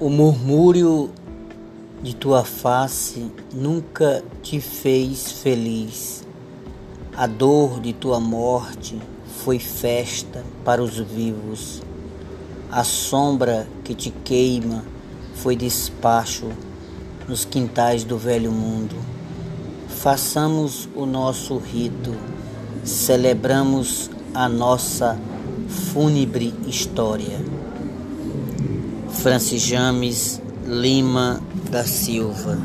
O murmúrio de tua face nunca te fez feliz. A dor de tua morte foi festa para os vivos. A sombra que te queima foi despacho nos quintais do velho mundo. Façamos o nosso rito, celebramos a nossa fúnebre história. Francis James Lima da Silva